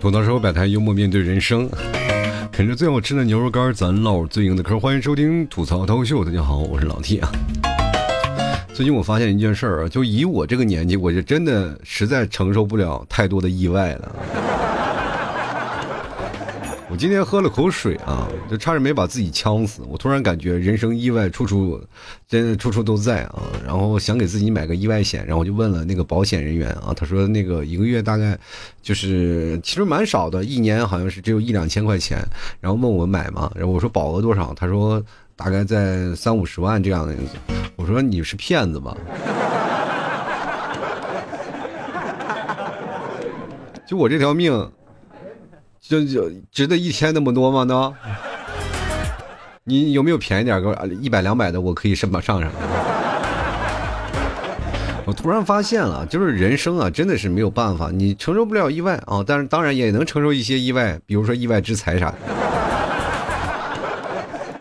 吐槽时摆摊，幽默面对人生，啃着最好吃的牛肉干，咱唠最硬的嗑。欢迎收听吐槽脱口秀，大家好，我是老 T 啊。最近我发现一件事儿啊，就以我这个年纪，我就真的实在承受不了太多的意外了。我今天喝了口水啊，就差点没把自己呛死。我突然感觉人生意外处处，真的处处都在啊。然后想给自己买个意外险，然后我就问了那个保险人员啊，他说那个一个月大概就是其实蛮少的，一年好像是只有一两千块钱。然后问我买吗？然后我说保额多少？他说大概在三五十万这样的样子。我说你是骗子吧？就我这条命。就就值得一千那么多吗？呢？你有没有便宜点？给我一百两百的，我可以上上上。我突然发现了，就是人生啊，真的是没有办法，你承受不了意外啊，但是当然也能承受一些意外，比如说意外之财啥的。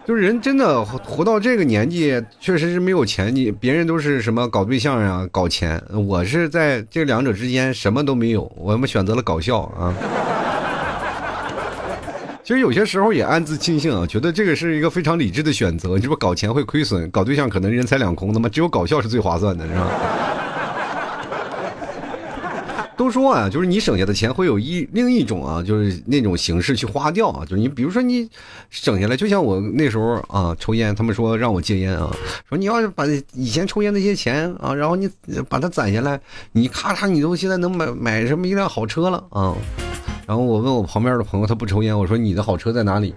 就是人真的活到这个年纪，确实是没有钱。你别人都是什么搞对象呀、搞钱，我是在这两者之间什么都没有，我们选择了搞笑啊。其实有些时候也暗自庆幸啊，觉得这个是一个非常理智的选择。你是不搞钱会亏损，搞对象可能人财两空，那么只有搞笑是最划算的，是吧？都说啊，就是你省下的钱会有一另一种啊，就是那种形式去花掉啊。就是你比如说你省下来，就像我那时候啊抽烟，他们说让我戒烟啊，说你要是把以前抽烟那些钱啊，然后你把它攒下来，你咔嚓你都现在能买买什么一辆好车了啊。然后我问我旁边的朋友，他不抽烟，我说你的好车在哪里？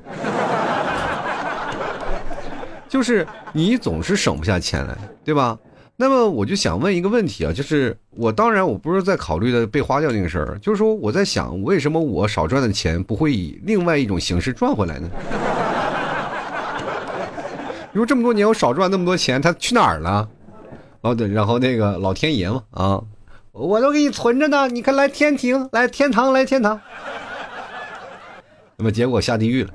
就是你总是省不下钱来，对吧？那么我就想问一个问题啊，就是我当然我不是在考虑的被花掉那个事儿，就是说我在想，为什么我少赚的钱不会以另外一种形式赚回来呢？你说这么多年我少赚那么多钱，他去哪儿了？哦对，然后那个老天爷嘛啊。我都给你存着呢，你看来天庭，来天堂，来天堂。那么结果下地狱了。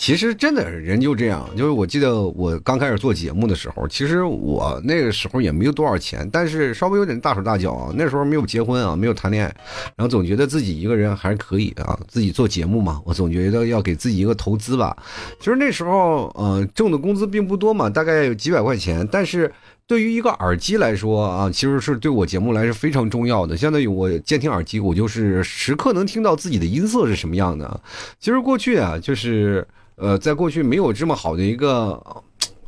其实真的人就这样，就是我记得我刚开始做节目的时候，其实我那个时候也没有多少钱，但是稍微有点大手大脚啊。那时候没有结婚啊，没有谈恋爱，然后总觉得自己一个人还是可以的啊，自己做节目嘛，我总觉得要给自己一个投资吧。其实那时候呃挣的工资并不多嘛，大概有几百块钱，但是对于一个耳机来说啊，其实是对我节目来是非常重要的。相当于我监听耳机，我就是时刻能听到自己的音色是什么样的。其实过去啊，就是。呃，在过去没有这么好的一个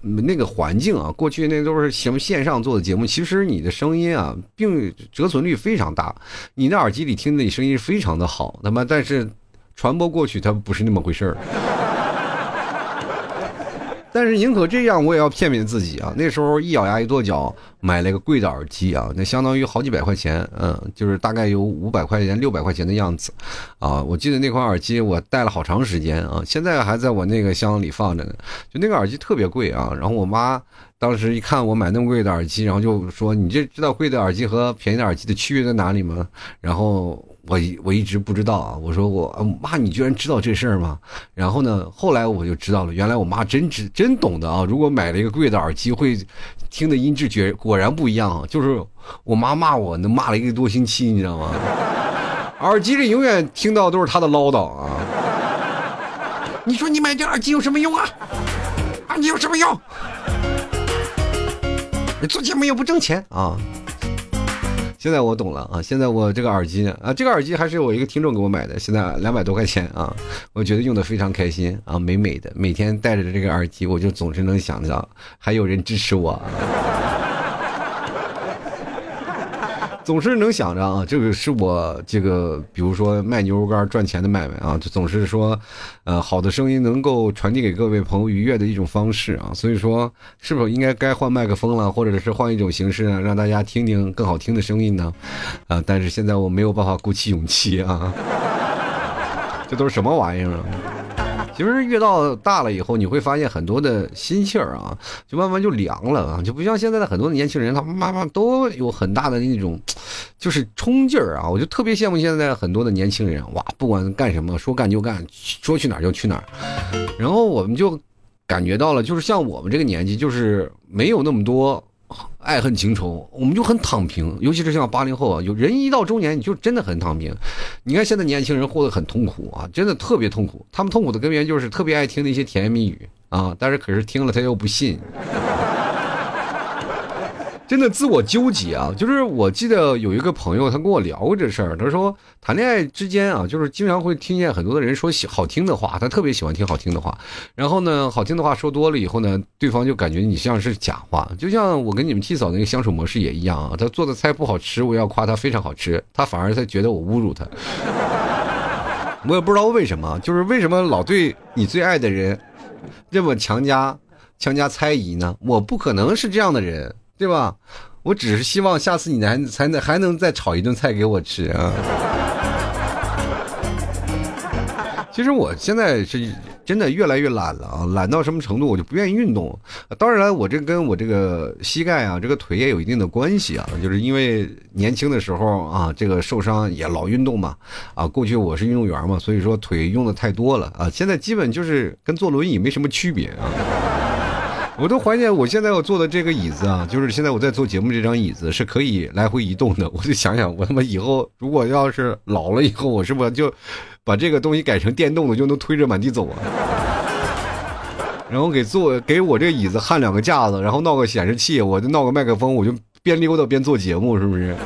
那个环境啊，过去那都是什么线上做的节目，其实你的声音啊，并折损率非常大，你的耳机里听的你声音非常的好，那么但是传播过去它不是那么回事儿。但是宁可这样，我也要骗骗自己啊！那时候一咬牙一跺脚，买了个贵的耳机啊，那相当于好几百块钱，嗯，就是大概有五百块钱、六百块钱的样子，啊，我记得那款耳机我戴了好长时间啊，现在还在我那个箱里放着呢。就那个耳机特别贵啊，然后我妈当时一看我买那么贵的耳机，然后就说：“你这知道贵的耳机和便宜的耳机的区别在哪里吗？”然后。我一我一直不知道啊，我说我妈，你居然知道这事儿吗？然后呢，后来我就知道了，原来我妈真知真懂得啊。如果买了一个贵的耳机，会听的音质绝果然不一样啊。就是我妈骂我，那骂了一个多星期，你知道吗？耳机里永远听到都是她的唠叨啊。你说你买这耳机有什么用啊？耳机有什么用？你做节目又不挣钱啊？现在我懂了啊！现在我这个耳机呢啊，这个耳机还是我一个听众给我买的，现在两百多块钱啊，我觉得用的非常开心啊，美美的，每天戴着这个耳机，我就总是能想到还有人支持我。总是能想着啊，这个是我这个，比如说卖牛肉干赚钱的买卖啊，就总是说，呃，好的声音能够传递给各位朋友愉悦的一种方式啊，所以说，是否应该该换麦克风了，或者是换一种形式啊，让大家听听更好听的声音呢？啊，但是现在我没有办法鼓起勇气啊，这都是什么玩意儿啊？其实越到大了以后，你会发现很多的心气儿啊，就慢慢就凉了啊，就不像现在的很多的年轻人，他们慢慢都有很大的那种，就是冲劲儿啊。我就特别羡慕现在很多的年轻人，哇，不管干什么，说干就干，说去哪儿就去哪儿。然后我们就感觉到了，就是像我们这个年纪，就是没有那么多爱恨情仇，我们就很躺平。尤其是像八零后啊，有人一到中年，你就真的很躺平。你看现在年轻人活得很痛苦啊，真的特别痛苦。他们痛苦的根源就是特别爱听那些甜言蜜语啊，但是可是听了他又不信。真的自我纠结啊！就是我记得有一个朋友，他跟我聊过这事儿。他说谈恋爱之间啊，就是经常会听见很多的人说喜好听的话，他特别喜欢听好听的话。然后呢，好听的话说多了以后呢，对方就感觉你像是假话。就像我跟你们七嫂那个相处模式也一样啊，他做的菜不好吃，我要夸他非常好吃，他反而他觉得我侮辱他。我也不知道为什么，就是为什么老对你最爱的人这么强加强加猜疑呢？我不可能是这样的人。对吧？我只是希望下次你还才能还能再炒一顿菜给我吃啊！其实我现在是真的越来越懒了啊，懒到什么程度？我就不愿意运动。当然，我这跟我这个膝盖啊，这个腿也有一定的关系啊，就是因为年轻的时候啊，这个受伤也老运动嘛啊。过去我是运动员嘛，所以说腿用的太多了啊。现在基本就是跟坐轮椅没什么区别啊。我都怀念我现在要坐的这个椅子啊，就是现在我在做节目这张椅子是可以来回移动的。我就想想，我他妈以后如果要是老了以后，我是不是就把这个东西改成电动的，就能推着满地走啊？然后给坐给我这椅子焊两个架子，然后闹个显示器，我就闹个麦克风，我就边溜达边做节目，是不是？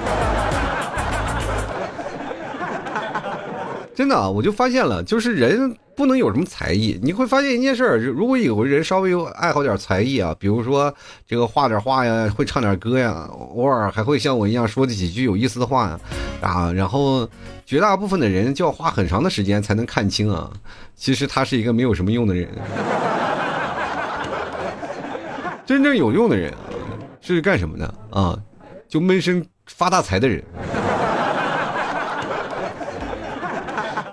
真的啊，我就发现了，就是人不能有什么才艺。你会发现一件事儿，如果有个人稍微有爱好点才艺啊，比如说这个画点画呀，会唱点歌呀，偶尔还会像我一样说几句有意思的话呀，啊，然后绝大部分的人就要花很长的时间才能看清啊，其实他是一个没有什么用的人。真正有用的人是干什么的啊？就闷声发大财的人。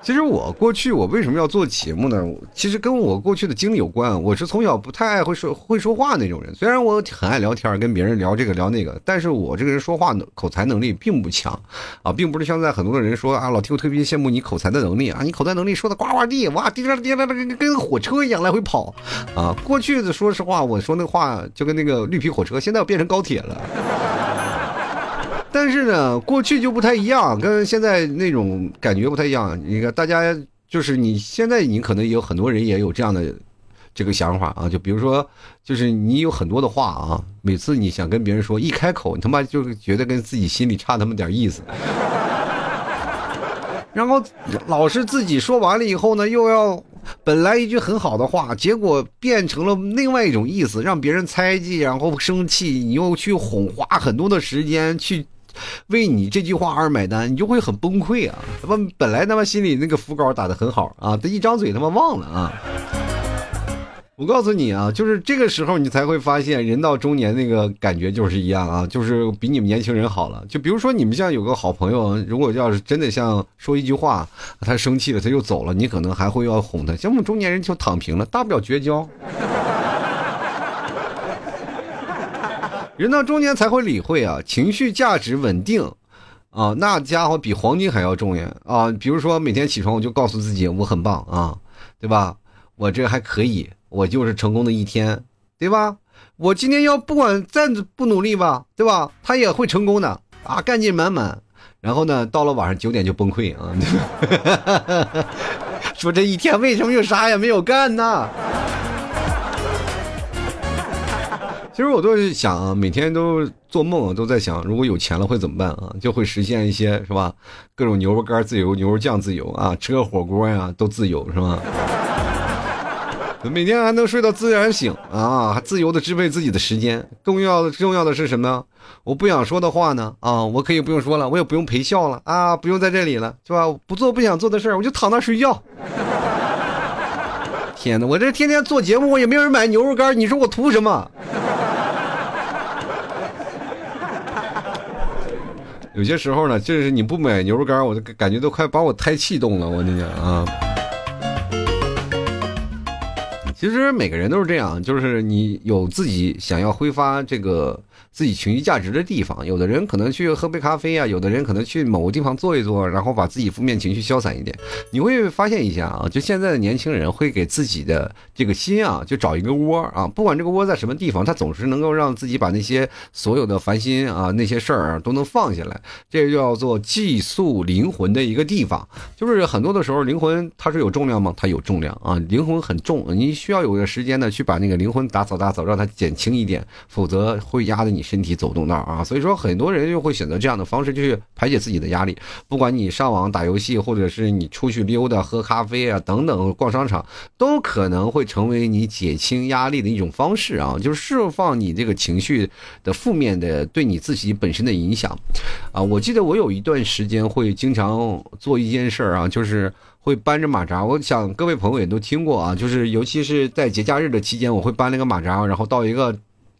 其实我过去我为什么要做节目呢？其实跟我过去的经历有关。我是从小不太爱会说会说话那种人，虽然我很爱聊天，跟别人聊这个聊那个，但是我这个人说话口才能力并不强，啊，并不是像在很多的人说啊，老弟我特别羡慕你口才的能力啊，你口才能力说的呱呱地，哇，滴答滴答的跟跟火车一样来回跑，啊，过去的说实话，我说那话就跟那个绿皮火车，现在变成高铁了。但是呢，过去就不太一样，跟现在那种感觉不太一样。你看，大家就是你现在，你可能有很多人也有这样的这个想法啊。就比如说，就是你有很多的话啊，每次你想跟别人说，一开口，你他妈就觉得跟自己心里差那么点意思。然后老是自己说完了以后呢，又要本来一句很好的话，结果变成了另外一种意思，让别人猜忌，然后生气，你又去哄，花很多的时间去。为你这句话而买单，你就会很崩溃啊！他妈本来他妈心里那个伏稿打的很好啊，他一张嘴他妈忘了啊！我告诉你啊，就是这个时候你才会发现，人到中年那个感觉就是一样啊，就是比你们年轻人好了。就比如说你们像有个好朋友，如果要是真的像说一句话，他生气了他就走了，你可能还会要哄他。像我们中年人就躺平了，大不了绝交。人到中年才会理会啊，情绪价值稳定，啊，那家伙比黄金还要重要啊！比如说每天起床我就告诉自己我很棒啊，对吧？我这还可以，我就是成功的一天，对吧？我今天要不管再不努力吧，对吧？他也会成功的啊，干劲满满。然后呢，到了晚上九点就崩溃啊，说这一天为什么又啥也没有干呢？其实我都是想啊，每天都做梦都在想，如果有钱了会怎么办啊？就会实现一些是吧？各种牛肉干自由，牛肉酱自由啊，吃个火锅呀都自由是吧？每天还能睡到自然醒啊，还自由的支配自己的时间。重要的重要的是什么？我不想说的话呢啊，我可以不用说了，我也不用陪笑了啊，不用在这里了是吧？不做不想做的事儿，我就躺那睡觉。天哪，我这天天做节目，我也没有人买牛肉干，你说我图什么？有些时候呢，就是你不买牛肉干，我都感觉都快把我胎气动了。我跟你讲啊，其实每个人都是这样，就是你有自己想要挥发这个。自己情绪价值的地方，有的人可能去喝杯咖啡啊，有的人可能去某个地方坐一坐，然后把自己负面情绪消散一点。你会发现一下啊，就现在的年轻人会给自己的这个心啊，就找一个窝啊，不管这个窝在什么地方，他总是能够让自己把那些所有的烦心啊那些事儿都能放下来。这叫做寄宿灵魂的一个地方。就是很多的时候，灵魂它是有重量吗？它有重量啊，灵魂很重，你需要有个时间呢去把那个灵魂打扫打扫，让它减轻一点，否则会压得你。身体走动那啊，所以说很多人就会选择这样的方式去排解自己的压力。不管你上网打游戏，或者是你出去溜达、喝咖啡啊等等，逛商场，都可能会成为你减轻压力的一种方式啊，就是释放你这个情绪的负面的对你自己本身的影响啊。我记得我有一段时间会经常做一件事儿啊，就是会搬着马扎。我想各位朋友也都听过啊，就是尤其是在节假日的期间，我会搬那个马扎，然后到一个。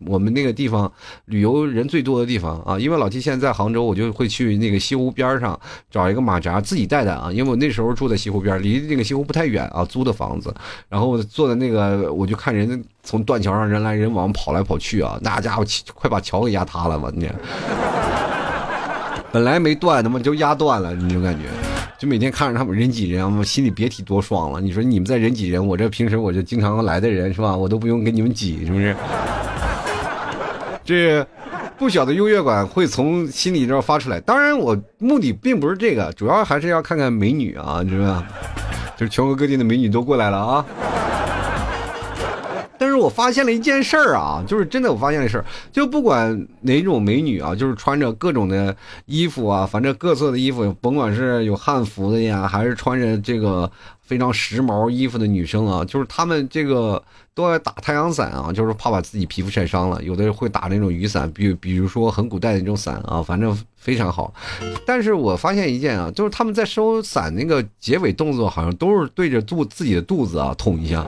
我们那个地方旅游人最多的地方啊，因为老七现在在杭州，我就会去那个西湖边上找一个马扎自己带带啊，因为我那时候住在西湖边，离那个西湖不太远啊，租的房子，然后坐在那个，我就看人从断桥上人来人往跑来跑去啊，那家伙快把桥给压塌了吧你，本来没断，他妈就压断了，你就感觉，就每天看着他们人挤人，我心里别提多爽了。你说你们在人挤人，我这平时我就经常来的人是吧，我都不用跟你们挤，是不是？这不小的优越感会从心里这发出来。当然，我目的并不是这个，主要还是要看看美女啊，是吧？就是全国各地的美女都过来了啊。是我发现了一件事儿啊，就是真的，我发现了事儿，就不管哪种美女啊，就是穿着各种的衣服啊，反正各色的衣服，甭管是有汉服的呀，还是穿着这个非常时髦衣服的女生啊，就是她们这个都要打太阳伞啊，就是怕把自己皮肤晒伤了。有的人会打那种雨伞，比比如说很古代的那种伞啊，反正非常好。但是我发现一件啊，就是他们在收伞那个结尾动作，好像都是对着肚自己的肚子啊捅一下。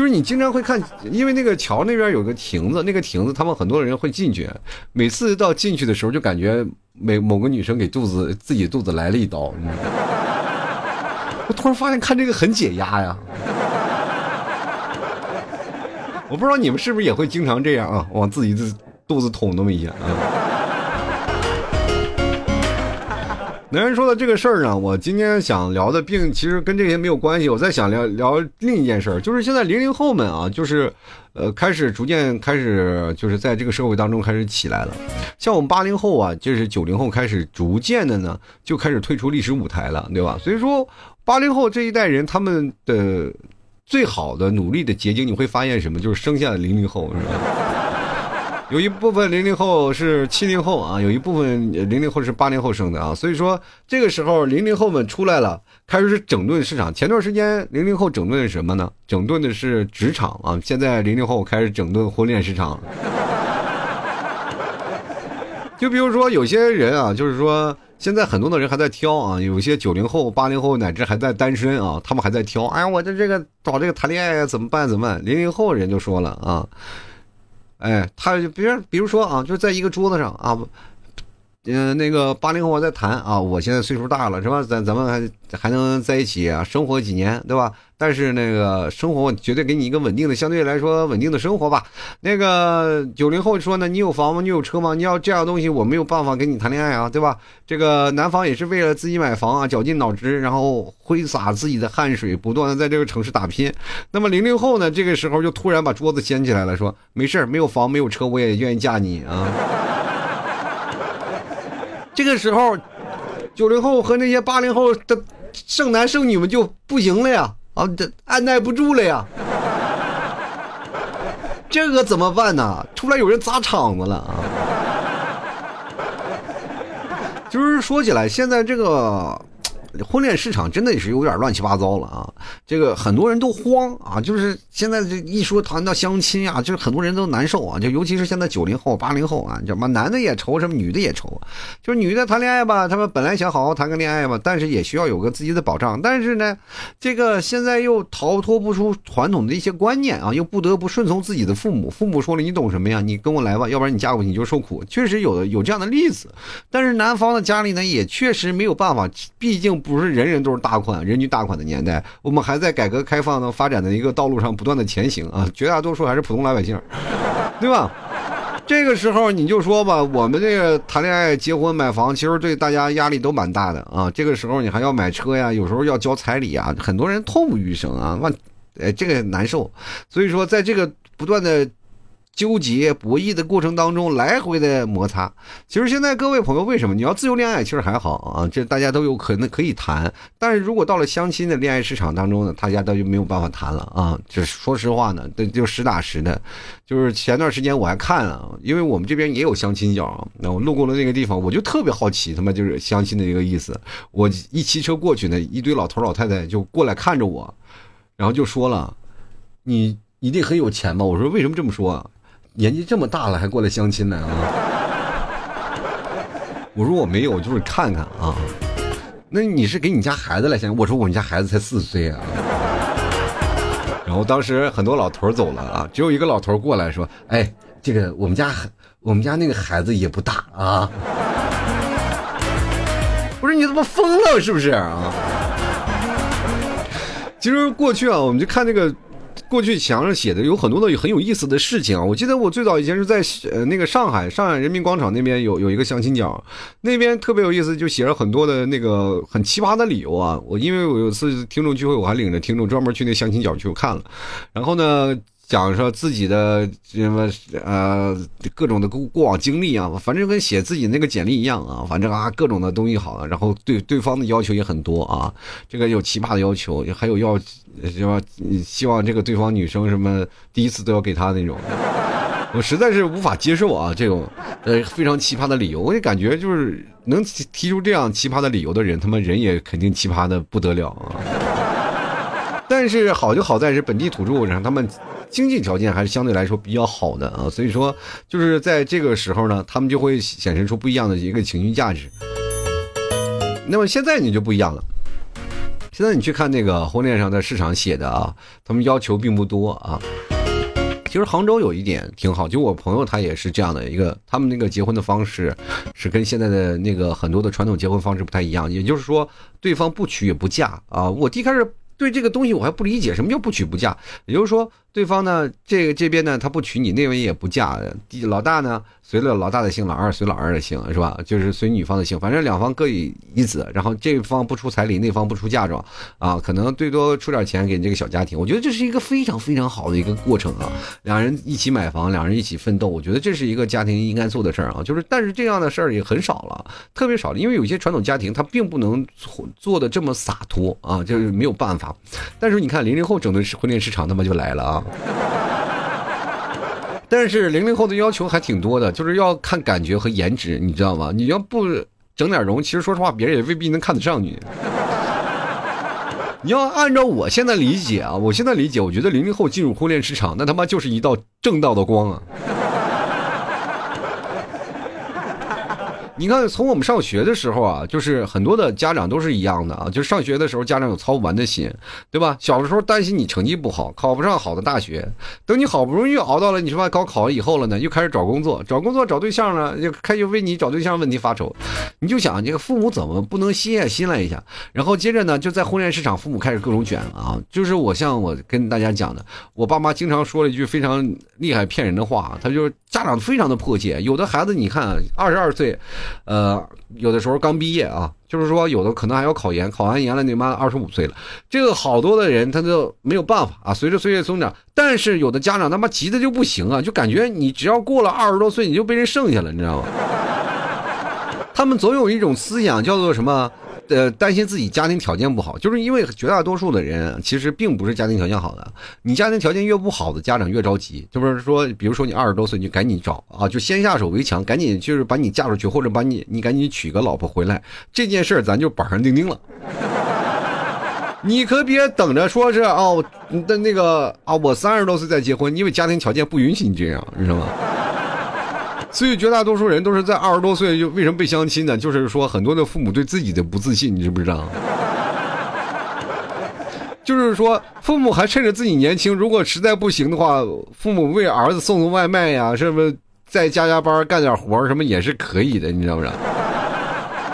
就是你经常会看，因为那个桥那边有个亭子，那个亭子他们很多人会进去，每次到进去的时候就感觉每某个女生给肚子自己肚子来了一刀，你？我突然发现看这个很解压呀，我不知道你们是不是也会经常这样啊，往自己的肚子捅那么一下啊。男人说的这个事儿呢，我今天想聊的，并其实跟这些没有关系。我在想聊聊另一件事儿，就是现在零零后们啊，就是，呃，开始逐渐开始，就是在这个社会当中开始起来了。像我们八零后啊，就是九零后开始逐渐的呢，就开始退出历史舞台了，对吧？所以说，八零后这一代人他们的最好的努力的结晶，你会发现什么？就是生下了零零后，是吧？有一部分零零后是七零后啊，有一部分零零后是八零后生的啊，所以说这个时候零零后们出来了，开始整顿市场。前段时间零零后整顿什么呢？整顿的是职场啊，现在零零后开始整顿婚恋市场。就比如说有些人啊，就是说现在很多的人还在挑啊，有些九零后、八零后乃至还在单身啊，他们还在挑。哎呀，我这这个找这个谈恋爱怎么办？怎么办？零零后人就说了啊。哎，他就比如比如说啊，就在一个桌子上啊，嗯，那个八零后在谈啊，我现在岁数大了是吧？咱咱们还还能在一起啊，生活几年对吧？但是那个生活绝对给你一个稳定的，相对来说稳定的生活吧。那个九零后说呢，你有房吗？你有车吗？你要这样东西，我没有办法跟你谈恋爱啊，对吧？这个男方也是为了自己买房啊，绞尽脑汁，然后挥洒自己的汗水，不断的在这个城市打拼。那么零零后呢，这个时候就突然把桌子掀起来了，说没事没有房没有车，我也愿意嫁你啊。这个时候，九零后和那些八零后的剩男剩女们就不行了呀。啊，这按耐不住了呀！这个怎么办呢？突然有人砸场子了啊！就是说起来，现在这个。婚恋市场真的也是有点乱七八糟了啊！这个很多人都慌啊，就是现在这一说谈到相亲啊，就是很多人都难受啊，就尤其是现在九零后、八零后啊，什么男的也愁，什么女的也愁，就是女的谈恋爱吧，他们本来想好好谈个恋爱吧，但是也需要有个自己的保障，但是呢，这个现在又逃脱不出传统的一些观念啊，又不得不顺从自己的父母，父母说了你懂什么呀？你跟我来吧，要不然你嫁过去你就受苦，确实有有这样的例子，但是男方的家里呢也确实没有办法，毕竟。不是人人都是大款、人均大款的年代，我们还在改革开放的发展的一个道路上不断的前行啊，绝大多数还是普通老百姓，对吧？这个时候你就说吧，我们这个谈恋爱、结婚、买房，其实对大家压力都蛮大的啊。这个时候你还要买车呀，有时候要交彩礼啊，很多人痛不欲生啊，万，哎，这个难受。所以说，在这个不断的。纠结博弈的过程当中，来回的摩擦。其实现在各位朋友，为什么你要自由恋爱？其实还好啊，这大家都有可能可以谈。但是如果到了相亲的恋爱市场当中呢，大家都就没有办法谈了啊。这说实话呢，这就实打实的。就是前段时间我还看了，因为我们这边也有相亲角，那我路过了那个地方，我就特别好奇，他妈就是相亲的一个意思。我一骑车过去呢，一堆老头老太太就过来看着我，然后就说了：“你一定很有钱吧？”我说：“为什么这么说？”年纪这么大了还过来相亲呢啊！我说我没有，就是看看啊。那你是给你家孩子来相？我说我们家孩子才四岁啊。然后当时很多老头走了啊，只有一个老头过来说：“哎，这个我们家我们家那个孩子也不大啊。”我说你怎么疯了是不是啊？其实过去啊，我们就看那个。过去墙上写的有很多的很有意思的事情啊！我记得我最早以前是在呃那个上海上海人民广场那边有有一个相亲角，那边特别有意思，就写了很多的那个很奇葩的理由啊！我因为我有次听众聚会，我还领着听众专门去那相亲角去看了，然后呢。讲说自己的什么呃各种的过过往经历啊，反正跟写自己那个简历一样啊，反正啊各种的东西好，然后对对方的要求也很多啊，这个有奇葩的要求，还有要什么希望这个对方女生什么第一次都要给他那种，我实在是无法接受啊这种呃非常奇葩的理由，我也感觉就是能提出这样奇葩的理由的人，他妈人也肯定奇葩的不得了啊。但是好就好在是本地土著，让他们。经济条件还是相对来说比较好的啊，所以说就是在这个时候呢，他们就会显示出不一样的一个情绪价值。那么现在你就不一样了，现在你去看那个婚恋上的市场写的啊，他们要求并不多啊。其实杭州有一点挺好，就我朋友他也是这样的一个，他们那个结婚的方式是跟现在的那个很多的传统结婚方式不太一样，也就是说对方不娶也不嫁啊。我一开始对这个东西我还不理解，什么叫不娶不嫁？也就是说。对方呢，这个这边呢，他不娶你，那边也不嫁。老大呢，随了老大的姓，老二随老二的姓，是吧？就是随女方的姓，反正两方各以一子。然后这方不出彩礼，那方不出嫁妆，啊，可能最多出点钱给这个小家庭。我觉得这是一个非常非常好的一个过程啊。两人一起买房，两人一起奋斗，我觉得这是一个家庭应该做的事儿啊。就是，但是这样的事儿也很少了，特别少了，因为有些传统家庭他并不能做的这么洒脱啊，就是没有办法。但是你看零零后整顿婚恋市场，他妈就来了啊。但是零零后的要求还挺多的，就是要看感觉和颜值，你知道吗？你要不整点容，其实说实话，别人也未必能看得上你。你要按照我现在理解啊，我现在理解，我觉得零零后进入婚恋市场，那他妈就是一道正道的光啊。你看，从我们上学的时候啊，就是很多的家长都是一样的啊，就上学的时候家长有操不完的心，对吧？小的时候担心你成绩不好，考不上好的大学，等你好不容易熬到了你说高考以后了呢，又开始找工作，找工作找对象呢，又开始为你找对象问题发愁，你就想这个父母怎么不能心也心来一下？然后接着呢，就在婚恋市场，父母开始各种卷啊！就是我像我跟大家讲的，我爸妈经常说了一句非常厉害骗人的话，他就是家长非常的迫切，有的孩子你看二十二岁。呃，有的时候刚毕业啊，就是说有的可能还要考研，考完研了你妈二十五岁了，这个好多的人他就没有办法啊。随着岁月增长，但是有的家长他妈急的就不行啊，就感觉你只要过了二十多岁，你就被人剩下了，你知道吗？他们总有一种思想叫做什么？呃，担心自己家庭条件不好，就是因为绝大多数的人其实并不是家庭条件好的。你家庭条件越不好的家长越着急，就是说，比如说你二十多岁，你就赶紧找啊，就先下手为强，赶紧就是把你嫁出去，或者把你你赶紧娶个老婆回来，这件事儿咱就板上钉钉了。你可别等着说是哦，的那个啊，我三十多岁再结婚，因为家庭条件不允许你这样，你知道吗？所以绝大多数人都是在二十多岁就为什么被相亲呢？就是说很多的父母对自己的不自信，你知不知道？就是说父母还趁着自己年轻，如果实在不行的话，父母为儿子送送外卖呀，是不是再加加班干点活什么也是可以的，你知道不知道？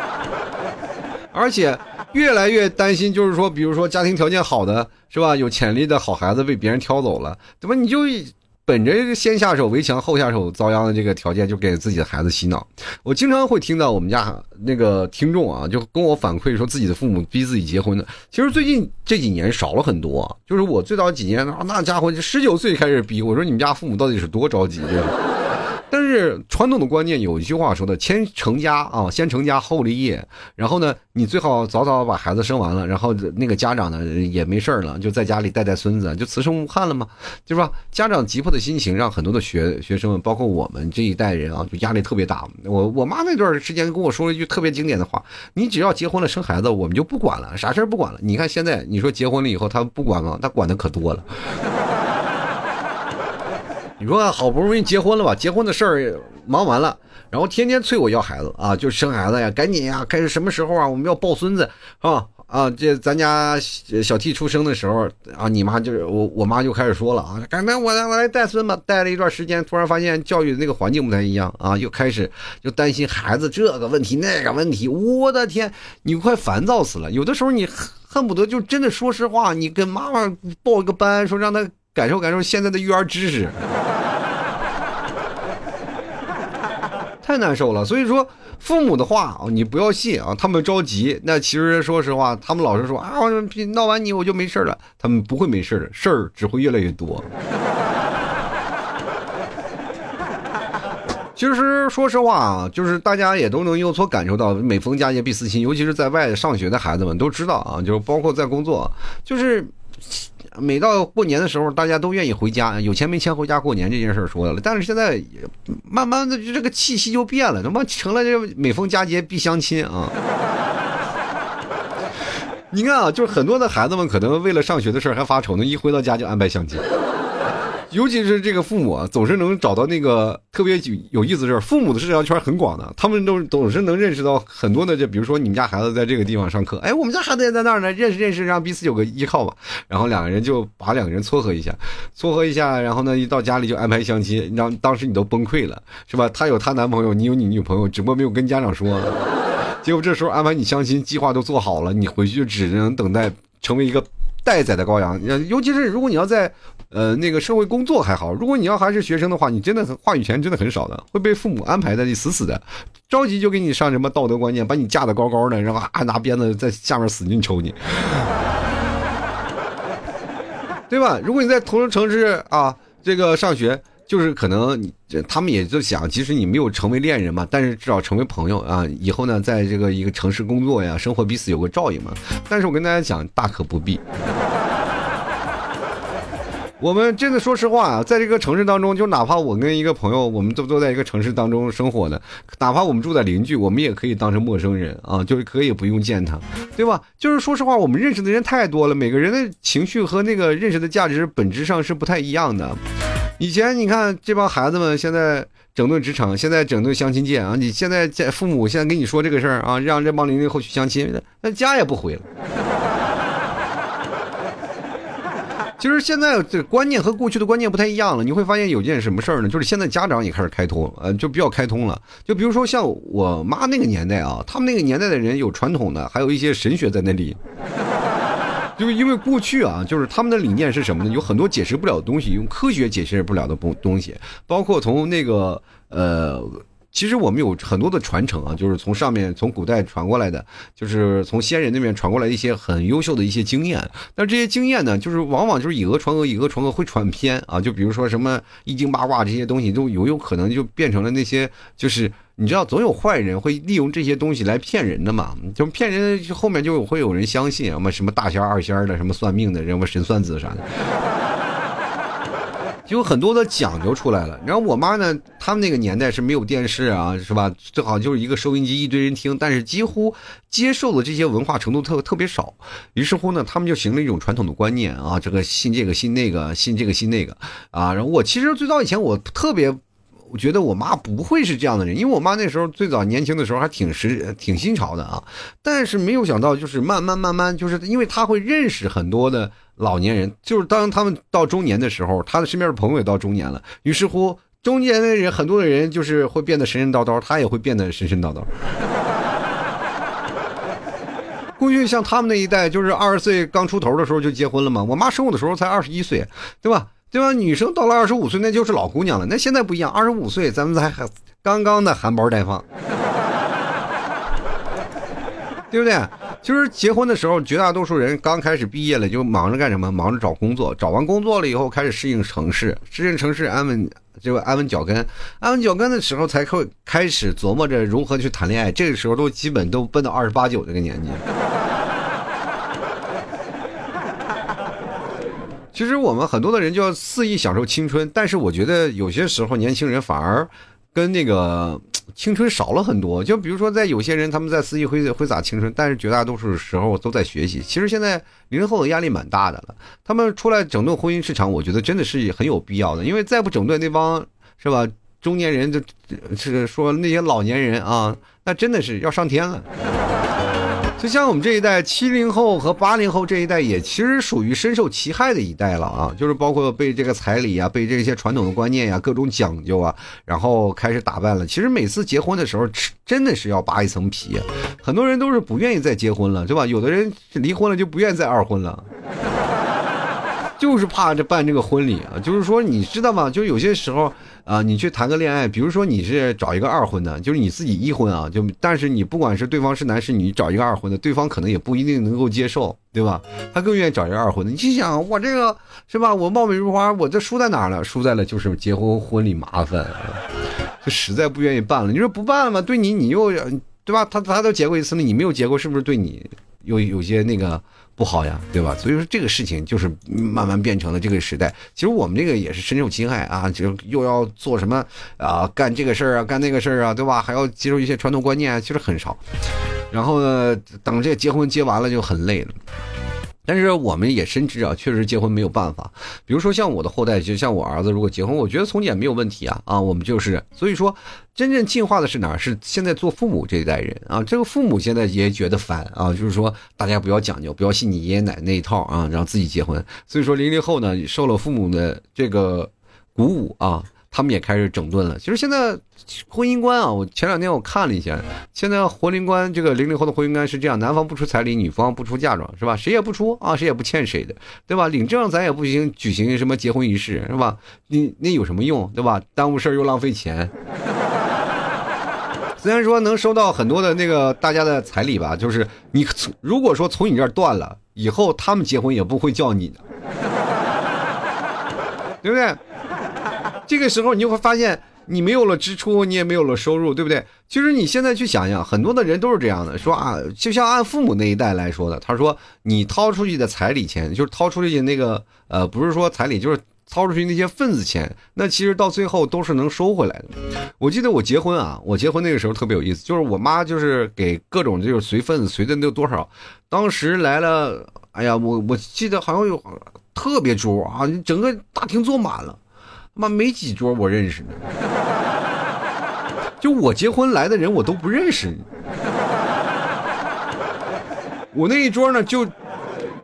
而且越来越担心，就是说，比如说家庭条件好的是吧，有潜力的好孩子被别人挑走了，怎么你就？本着先下手为强，后下手遭殃的这个条件，就给自己的孩子洗脑。我经常会听到我们家那个听众啊，就跟我反馈说，自己的父母逼自己结婚的。其实最近这几年少了很多，就是我最早几年，那家伙十九岁开始逼。我说你们家父母到底是多着急？但是传统的观念有一句话说的：先成家啊，先成家后立业。然后呢，你最好早早把孩子生完了，然后那个家长呢也没事了，就在家里带带孙子，就慈生无憾了嘛，对吧？家长急迫的心情让很多的学学生们，包括我们这一代人啊，就压力特别大。我我妈那段时间跟我说了一句特别经典的话：你只要结婚了生孩子，我们就不管了，啥事儿不管了。你看现在，你说结婚了以后他不管吗？他管的可多了。你说好不容易结婚了吧？结婚的事儿忙完了，然后天天催我要孩子啊，就生孩子呀，赶紧呀，开始什么时候啊？我们要抱孙子，啊？啊，这咱家小 T 出生的时候啊，你妈就是我，我妈就开始说了啊，赶紧我来我来带孙子，带了一段时间，突然发现教育的那个环境不太一样啊，又开始就担心孩子这个问题那个问题，我的天，你快烦躁死了。有的时候你恨不得就真的说实话，你跟妈妈报一个班，说让他感受感受现在的育儿知识。太难受了，所以说父母的话啊你不要信啊，他们着急。那其实说实话，他们老是说啊，闹完你我就没事了，他们不会没事的，事儿只会越来越多。其实说实话啊，就是大家也都能有所感受到，每逢佳节必思亲，尤其是在外上学的孩子们都知道啊，就是包括在工作，就是。每到过年的时候，大家都愿意回家，有钱没钱回家过年这件事说的了。但是现在慢慢的，这个气息就变了，他妈成了这每逢佳节必相亲啊！你看啊，就是很多的孩子们可能为了上学的事还发愁呢，一回到家就安排相亲。尤其是这个父母啊，总是能找到那个特别有意思的事儿。父母的社交圈很广的，他们都总是能认识到很多的，就比如说你们家孩子在这个地方上课，哎，我们家孩子也在那儿呢，认识认识，让彼此有个依靠吧。然后两个人就把两个人撮合一下，撮合一下，然后呢，一到家里就安排相亲，让当时你都崩溃了，是吧？她有她男朋友，你有你女朋友，只不过没有跟家长说。结果这时候安排你相亲，计划都做好了，你回去就只能等待成为一个。待宰的羔羊，尤其是如果你要在，呃，那个社会工作还好，如果你要还是学生的话，你真的话语权真的很少的，会被父母安排的死死的，着急就给你上什么道德观念，把你架得高高的，然后还拿鞭子在下面使劲抽你，对吧？如果你在同城市啊，这个上学。就是可能他们也就想，即使你没有成为恋人嘛，但是至少成为朋友啊。以后呢，在这个一个城市工作呀，生活彼此有个照应嘛。但是我跟大家讲，大可不必。我们真的说实话啊，在这个城市当中，就哪怕我跟一个朋友，我们都都在一个城市当中生活的，哪怕我们住在邻居，我们也可以当成陌生人啊，就是可以不用见他，对吧？就是说实话，我们认识的人太多了，每个人的情绪和那个认识的价值本质上是不太一样的。以前你看这帮孩子们现在整顿职场，现在整顿相亲界啊，你现在在父母现在跟你说这个事儿啊，让这帮零零后去相亲，那家也不回了。其实现在这观念和过去的观念不太一样了。你会发现有件什么事儿呢？就是现在家长也开始开通，呃，就比较开通了。就比如说像我妈那个年代啊，他们那个年代的人有传统的，还有一些神学在那里。就是因为过去啊，就是他们的理念是什么呢？有很多解释不了的东西，用科学解释不了的东东西，包括从那个呃。其实我们有很多的传承啊，就是从上面从古代传过来的，就是从先人那边传过来一些很优秀的一些经验。但这些经验呢，就是往往就是以讹传讹，以讹传讹会传偏啊。就比如说什么易经八卦这些东西，都有有可能就变成了那些，就是你知道，总有坏人会利用这些东西来骗人的嘛。就骗人后面就会有人相信什么什么大仙二仙的，什么算命的，什么神算子啥的。就有很多的讲究出来了。然后我妈呢，他们那个年代是没有电视啊，是吧？最好就是一个收音机，一堆人听，但是几乎接受的这些文化程度特特别少。于是乎呢，他们就形成一种传统的观念啊，这个信这个信那个，信这个信那个啊。然后我其实最早以前我特别。觉得我妈不会是这样的人，因为我妈那时候最早年轻的时候还挺时挺新潮的啊，但是没有想到就是慢慢慢慢，就是因为她会认识很多的老年人，就是当他们到中年的时候，她的身边的朋友也到中年了，于是乎中年的人很多的人就是会变得神神叨叨，她也会变得神神叨叨。过去像他们那一代，就是二十岁刚出头的时候就结婚了嘛。我妈生我的时候才二十一岁，对吧？对吧？女生到了二十五岁那就是老姑娘了。那现在不一样，二十五岁咱们才还刚刚的含苞待放，对不对？就是结婚的时候，绝大多数人刚开始毕业了就忙着干什么？忙着找工作。找完工作了以后，开始适应城市，适应城市安稳。就安稳脚跟，安稳脚跟的时候才会开始琢磨着如何去谈恋爱。这个时候都基本都奔到二十八九这个年纪。其实我们很多的人就要肆意享受青春，但是我觉得有些时候年轻人反而跟那个青春少了很多。就比如说，在有些人他们在肆意挥挥洒青春，但是绝大多数时候都在学习。其实现在零零后的压力蛮大的了，他们出来整顿婚姻市场，我觉得真的是很有必要的。因为再不整顿那帮是吧中年人，就是说那些老年人啊，那真的是要上天了。就像我们这一代七零后和八零后这一代，也其实属于深受其害的一代了啊！就是包括被这个彩礼啊，被这些传统的观念呀、各种讲究啊，然后开始打扮了。其实每次结婚的时候，真的是要扒一层皮，很多人都是不愿意再结婚了，对吧？有的人离婚了就不愿意再二婚了。就是怕这办这个婚礼啊，就是说你知道吗？就有些时候啊，你去谈个恋爱，比如说你是找一个二婚的，就是你自己一婚啊，就但是你不管是对方是男是女，找一个二婚的，对方可能也不一定能够接受，对吧？他更愿意找一个二婚的。你心想我这个是吧？我貌美如花，我这输在哪儿了？输在了就是结婚婚礼麻烦，就实在不愿意办了。你说不办了吗？对你你又对吧？他他都结过一次了，你没有结过，是不是对你有有些那个？不好呀，对吧？所以说这个事情就是慢慢变成了这个时代。其实我们这个也是深受侵害啊，就又要做什么啊，干这个事儿啊，干那个事儿啊，对吧？还要接受一些传统观念，其实很少。然后呢，等这结婚结完了就很累了。但是我们也深知啊，确实结婚没有办法。比如说像我的后代，就像我儿子，如果结婚，我觉得从简没有问题啊啊，我们就是。所以说，真正进化的是哪儿？是现在做父母这一代人啊。这个父母现在也觉得烦啊，就是说大家不要讲究，不要信你爷爷奶奶那一套啊，然后自己结婚。所以说零零后呢，受了父母的这个鼓舞啊。他们也开始整顿了。其实现在婚姻观啊，我前两天我看了一下，现在婚姻观这个零零后的婚姻观是这样：男方不出彩礼，女方不出嫁妆，是吧？谁也不出啊，谁也不欠谁的，对吧？领证咱也不行，举行什么结婚仪式，是吧？你那有什么用，对吧？耽误事儿又浪费钱。虽然说能收到很多的那个大家的彩礼吧，就是你如果说从你这儿断了，以后他们结婚也不会叫你的，对不对？这个时候你就会发现，你没有了支出，你也没有了收入，对不对？其实你现在去想想，很多的人都是这样的，说啊，就像按父母那一代来说的，他说你掏出去的彩礼钱，就是掏出去那个呃，不是说彩礼，就是掏出去那些份子钱，那其实到最后都是能收回来的。我记得我结婚啊，我结婚那个时候特别有意思，就是我妈就是给各种就是随份子，随的那多少，当时来了，哎呀，我我记得好像有特别桌啊，整个大厅坐满了。妈没几桌我认识的，就我结婚来的人我都不认识。我那一桌呢，就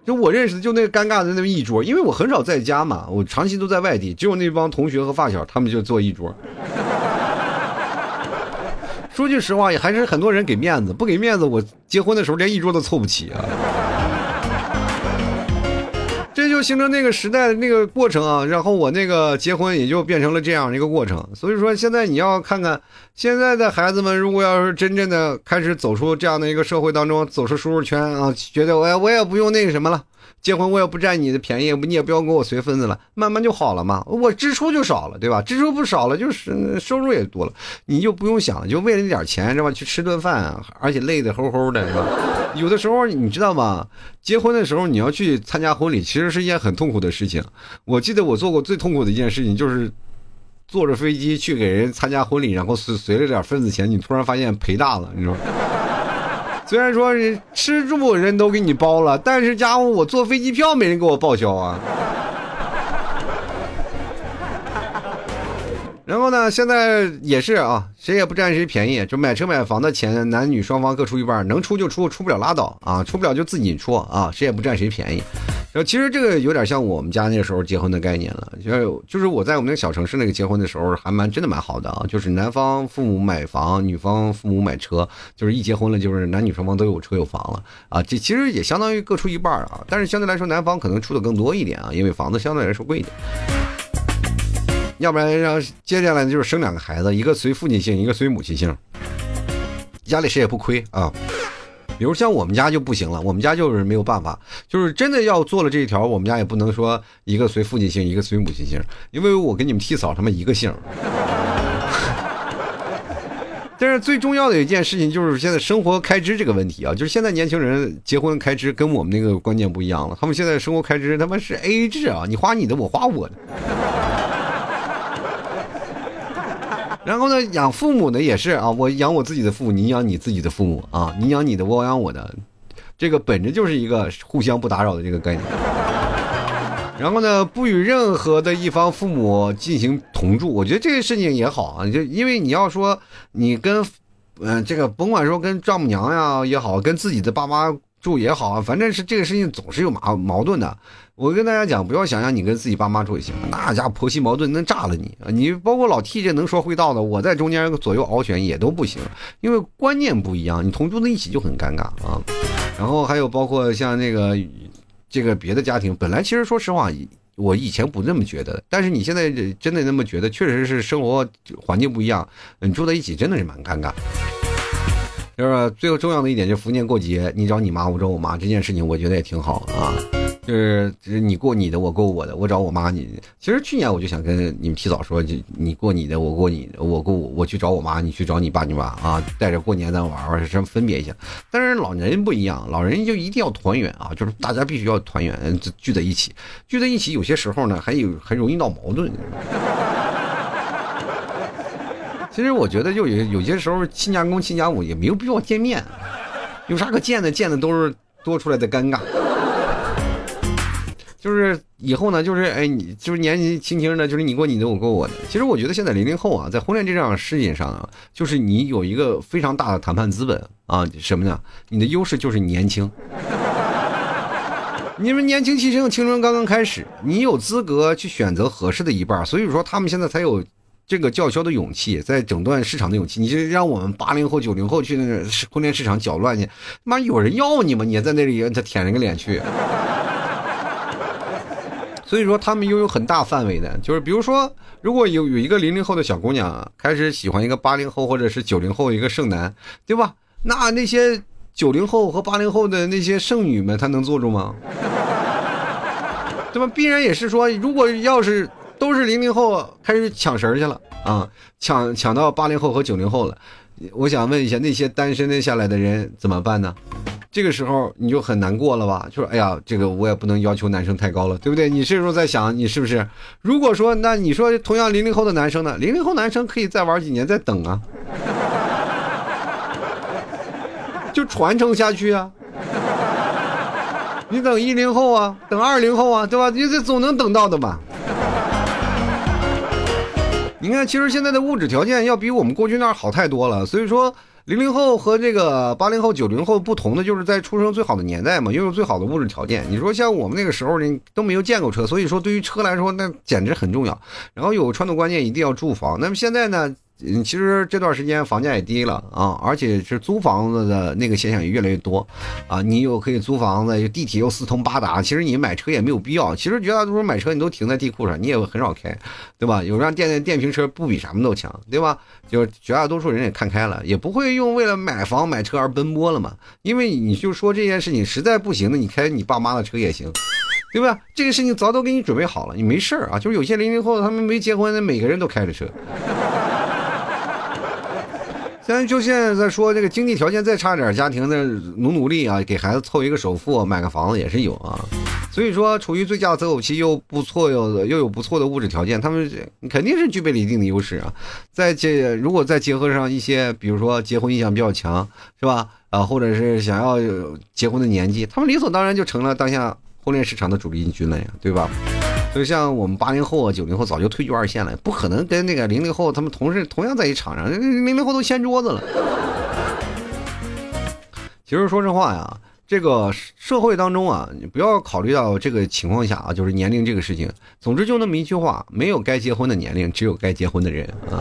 就我认识的就那个尴尬的那么一桌，因为我很少在家嘛，我长期都在外地，只有那帮同学和发小，他们就坐一桌。说句实话，也还是很多人给面子，不给面子，我结婚的时候连一桌都凑不齐啊。形成那个时代的那个过程啊，然后我那个结婚也就变成了这样一个过程。所以说，现在你要看看现在的孩子们，如果要是真正的开始走出这样的一个社会当中，走出舒适圈啊，觉得我我也不用那个什么了。结婚我也不占你的便宜，你也不要给我随份子了，慢慢就好了嘛。我支出就少了，对吧？支出不少了，就是收入也多了，你就不用想了，就为了那点钱是吧？去吃顿饭，而且累得齁齁的，是吧？有的时候你知道吗？结婚的时候你要去参加婚礼，其实是一件很痛苦的事情。我记得我做过最痛苦的一件事情，就是坐着飞机去给人参加婚礼，然后随随了点份子钱，你突然发现赔大了，你说。虽然说是吃住人都给你包了，但是家伙我坐飞机票没人给我报销啊。然后呢，现在也是啊，谁也不占谁便宜，就买车买房的钱，男女双方各出一半，能出就出，出不了拉倒啊，出不了就自己出啊，谁也不占谁便宜。然后其实这个有点像我们家那时候结婚的概念了，就是就是我在我们那个小城市那个结婚的时候，还蛮真的蛮好的啊。就是男方父母买房，女方父母买车，就是一结婚了，就是男女双方都有车有房了啊。这其实也相当于各出一半啊，但是相对来说，男方可能出的更多一点啊，因为房子相对来说贵一点。要不然让接下来就是生两个孩子，一个随父亲姓，一个随母亲姓，家里谁也不亏啊。比如像我们家就不行了，我们家就是没有办法，就是真的要做了这一条，我们家也不能说一个随父亲姓，一个随母亲姓，因为我跟你们替嫂他们一个姓。但是最重要的一件事情就是现在生活开支这个问题啊，就是现在年轻人结婚开支跟我们那个观念不一样了，他们现在生活开支他妈是 A A 制啊，你花你的，我花我的。然后呢，养父母呢也是啊，我养我自己的父母，你养你自己的父母啊，你养你的，我养我的，这个本着就是一个互相不打扰的这个概念。然后呢，不与任何的一方父母进行同住，我觉得这个事情也好啊，就因为你要说你跟，嗯，这个甭管说跟丈母娘呀也好，跟自己的爸妈住也好啊，反正是这个事情总是有矛矛盾的。我跟大家讲，不要想象你跟自己爸妈住也行，那家婆媳矛盾能炸了你啊！你包括老 T 这能说会道的，我在中间左右翱旋也都不行，因为观念不一样，你同住在一起就很尴尬啊。然后还有包括像那个这个别的家庭，本来其实说实话，我以前不那么觉得，但是你现在真的那么觉得，确实是生活环境不一样，你住在一起真的是蛮尴尬。就是最重要的一点，就是逢年过节，你找你妈，我找我妈，这件事情我觉得也挺好啊。就是就是你过你的，我过我的，我找我妈。你其实去年我就想跟你们提早说，就你过你的，我过你的，我过我我去找我妈，你去找你爸你妈啊，带着过年咱玩玩，什么分别一下。但是老人不一样，老人就一定要团圆啊，就是大家必须要团圆，聚在一起，聚在一起，有些时候呢还有很容易闹矛盾。其实我觉得就有有些时候亲家公亲家母也没有必要见面，有啥可见的？见的都是多出来的尴尬。就是以后呢，就是哎，你就是年纪轻轻的，就是你过你的，我过我的。其实我觉得现在零零后啊，在婚恋这样事情上啊，就是你有一个非常大的谈判资本啊，什么呢？你的优势就是年轻，你们年轻气盛，青春刚刚开始，你有资格去选择合适的一半。所以说，他们现在才有这个叫嚣的勇气，在整顿市场的勇气。你就让我们八零后、九零后去那个婚恋市场搅乱去，妈有人要你吗？你在那里他舔着个脸去。所以说，他们拥有很大范围的，就是比如说，如果有有一个零零后的小姑娘开始喜欢一个八零后或者是九零后一个剩男，对吧？那那些九零后和八零后的那些剩女们，她能坐住吗？对吧？必然也是说，如果要是都是零零后开始抢食去了啊，抢抢到八零后和九零后了，我想问一下，那些单身的下来的人怎么办呢？这个时候你就很难过了吧？就是哎呀，这个我也不能要求男生太高了，对不对？你这时候在想，你是不是？如果说那你说同样零零后的男生呢？零零后男生可以再玩几年，再等啊，就传承下去啊。你等一零后啊，等二零后啊，对吧？你这总能等到的吧？你看，其实现在的物质条件要比我们过去那儿好太多了，所以说。零零后和这个八零后、九零后不同的，就是在出生最好的年代嘛，拥有最好的物质条件。你说像我们那个时候呢，都没有见过车，所以说对于车来说，那简直很重要。然后有传统观念，一定要住房。那么现在呢？嗯，其实这段时间房价也低了啊，而且是租房子的那个现象也越来越多，啊，你又可以租房子，地铁又四通八达，其实你买车也没有必要。其实绝大多数买车你都停在地库上，你也很少开，对吧？有辆电电瓶车不比什么都强，对吧？就绝大多数人也看开了，也不会用为了买房买车而奔波了嘛。因为你就说这件事情实在不行的，你开你爸妈的车也行，对吧？这个事情早都给你准备好了，你没事儿啊。就是有些零零后他们没结婚，那每个人都开着车。现在就现在在说这个经济条件再差点，家庭的努努力啊，给孩子凑一个首付，买个房子也是有啊。所以说，处于最佳择偶期又不错又又有不错的物质条件，他们肯定是具备了一定的优势啊。再结如果再结合上一些，比如说结婚意向比较强，是吧？啊，或者是想要结婚的年纪，他们理所当然就成了当下婚恋市场的主力军了呀，对吧？就像我们八零后啊、九零后早就退居二线了，不可能跟那个零零后他们同事同样在一场上，零零后都掀桌子了。其实说实话呀，这个社会当中啊，你不要考虑到这个情况下啊，就是年龄这个事情。总之就那么一句话，没有该结婚的年龄，只有该结婚的人啊。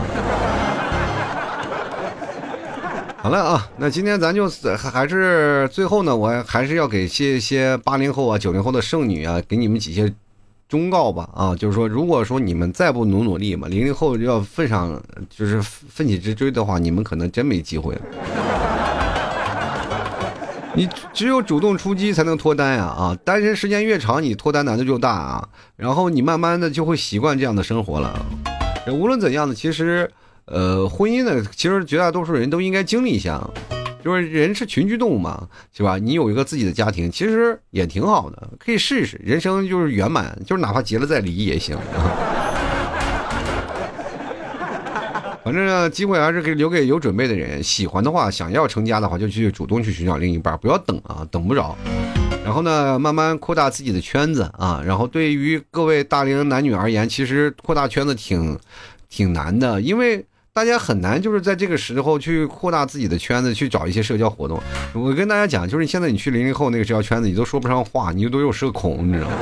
好了啊，那今天咱就是还是最后呢，我还是要给些些八零后啊、九零后的剩女啊，给你们几些忠告吧啊，就是说，如果说你们再不努努力嘛，零零后要奋上就是奋起直追的话，你们可能真没机会了。你只有主动出击才能脱单呀！啊，单身时间越长，你脱单难度就大啊。然后你慢慢的就会习惯这样的生活了。无论怎样的，其实，呃，婚姻呢，其实绝大多数人都应该经历一下。就是人是群居动物嘛，是吧？你有一个自己的家庭，其实也挺好的，可以试试。人生就是圆满，就是哪怕结了再离也行。反正机会还是给留给有准备的人。喜欢的话，想要成家的话，就去主动去寻找另一半，不要等啊，等不着。然后呢，慢慢扩大自己的圈子啊。然后对于各位大龄男女而言，其实扩大圈子挺挺难的，因为大家很难就是在这个时候去扩大自己的圈子，去找一些社交活动。我跟大家讲，就是现在你去零零后那个社交圈子，你都说不上话，你都有社恐，你知道吗？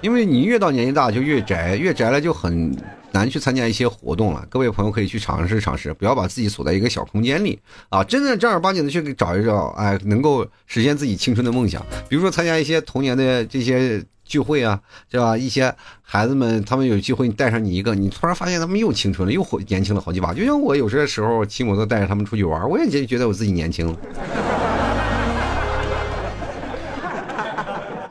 因为你越到年纪大就越宅，越宅了就很。难去参加一些活动了，各位朋友可以去尝试尝试，不要把自己锁在一个小空间里啊！真的正儿八经的去找一找，哎，能够实现自己青春的梦想。比如说参加一些童年的这些聚会啊，是吧？一些孩子们他们有机会，你带上你一个，你突然发现他们又青春了，又活年轻了好几把。就像我有些时候骑摩托带着他们出去玩，我也觉觉得我自己年轻了。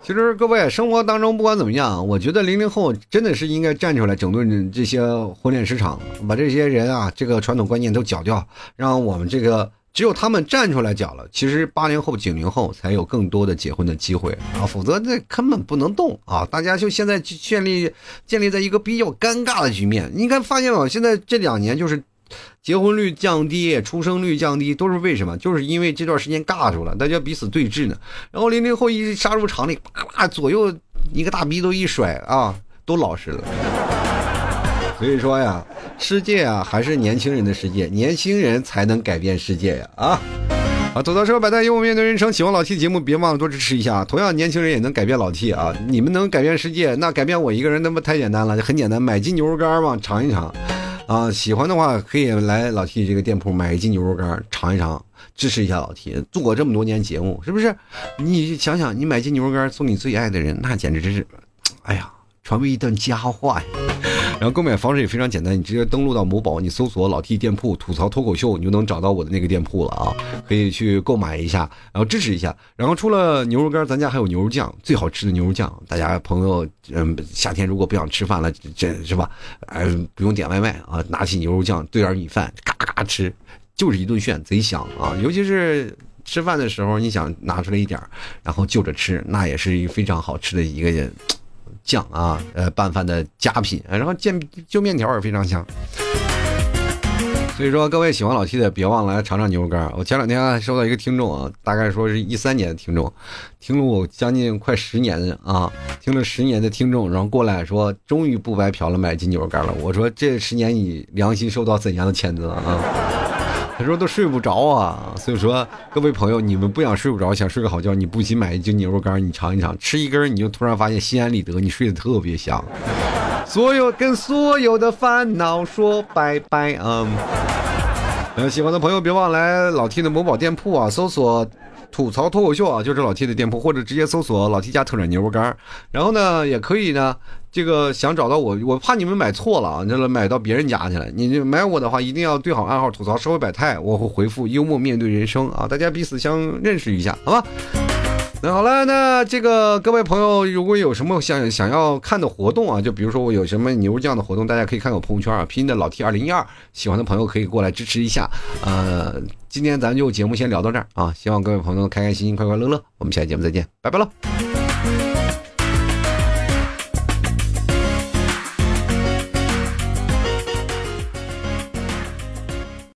其实各位，生活当中不管怎么样，我觉得零零后真的是应该站出来整顿这些婚恋市场，把这些人啊这个传统观念都搅掉，让我们这个只有他们站出来讲了，其实八零后、九零后才有更多的结婚的机会啊，否则这根本不能动啊！大家就现在建立建立在一个比较尴尬的局面，你看发现没有？现在这两年就是。结婚率降低，出生率降低，都是为什么？就是因为这段时间尬住了，大家彼此对峙呢。然后零零后一杀入场里，啪啪左右一个大逼都一甩啊，都老实了。所以说呀，世界啊还是年轻人的世界，年轻人才能改变世界呀！啊啊，走到社会百态，幽默面对人生。喜欢老 T 的节目，别忘了多支持一下。同样，年轻人也能改变老 T 啊！你们能改变世界，那改变我一个人那不太简单了，很简单，买斤牛肉干嘛，尝一尝。啊，喜欢的话可以来老 T 这个店铺买一斤牛肉干尝一尝，支持一下老 T。做过这么多年节目，是不是？你想想，你买斤牛肉干送你最爱的人，那简直真是，哎呀，传为一段佳话呀。然后购买方式也非常简单，你直接登录到某宝，你搜索老 T 店铺吐槽脱口秀，你就能找到我的那个店铺了啊，可以去购买一下，然后支持一下。然后除了牛肉干，咱家还有牛肉酱，最好吃的牛肉酱。大家朋友，嗯，夏天如果不想吃饭了，真是吧？哎，不用点外卖啊，拿起牛肉酱兑点米饭，嘎嘎吃，就是一顿炫，贼香啊！尤其是吃饭的时候，你想拿出来一点然后就着吃，那也是一非常好吃的一个。酱啊，呃，拌饭的佳品，然后煎就面条也非常香。所以说，各位喜欢老 T 的，别忘了来尝尝牛肉干。我前两天收到一个听众啊，大概说是一三年的听众，听了我将近快十年的啊，听了十年的听众，然后过来说，终于不白嫖了，买斤牛肉干了。我说这十年你良心受到怎样的谴责啊？他说都睡不着啊，所以说各位朋友，你们不想睡不着，想睡个好觉，你不仅买一斤牛肉干，你尝一尝，吃一根，你就突然发现心安理得，你睡得特别香。所有跟所有的烦恼说拜拜啊！呃，喜欢的朋友别忘来老 T 的某宝店铺啊，搜索。吐槽脱口秀啊，就是老 T 的店铺，或者直接搜索老 T 家特产牛肉干然后呢，也可以呢，这个想找到我，我怕你们买错了啊，那买到别人家去了。你买我的话，一定要对好暗号，吐槽社会百态，我会回复幽默面对人生啊，大家彼此相认识一下，好吧？那好了，那这个各位朋友，如果有什么想想要看的活动啊，就比如说我有什么牛酱的活动，大家可以看我朋友圈啊，拼的老 T 二零一二，喜欢的朋友可以过来支持一下。呃，今天咱就节目先聊到这儿啊，希望各位朋友开开心心、快快乐乐。我们下期节目再见，拜拜了。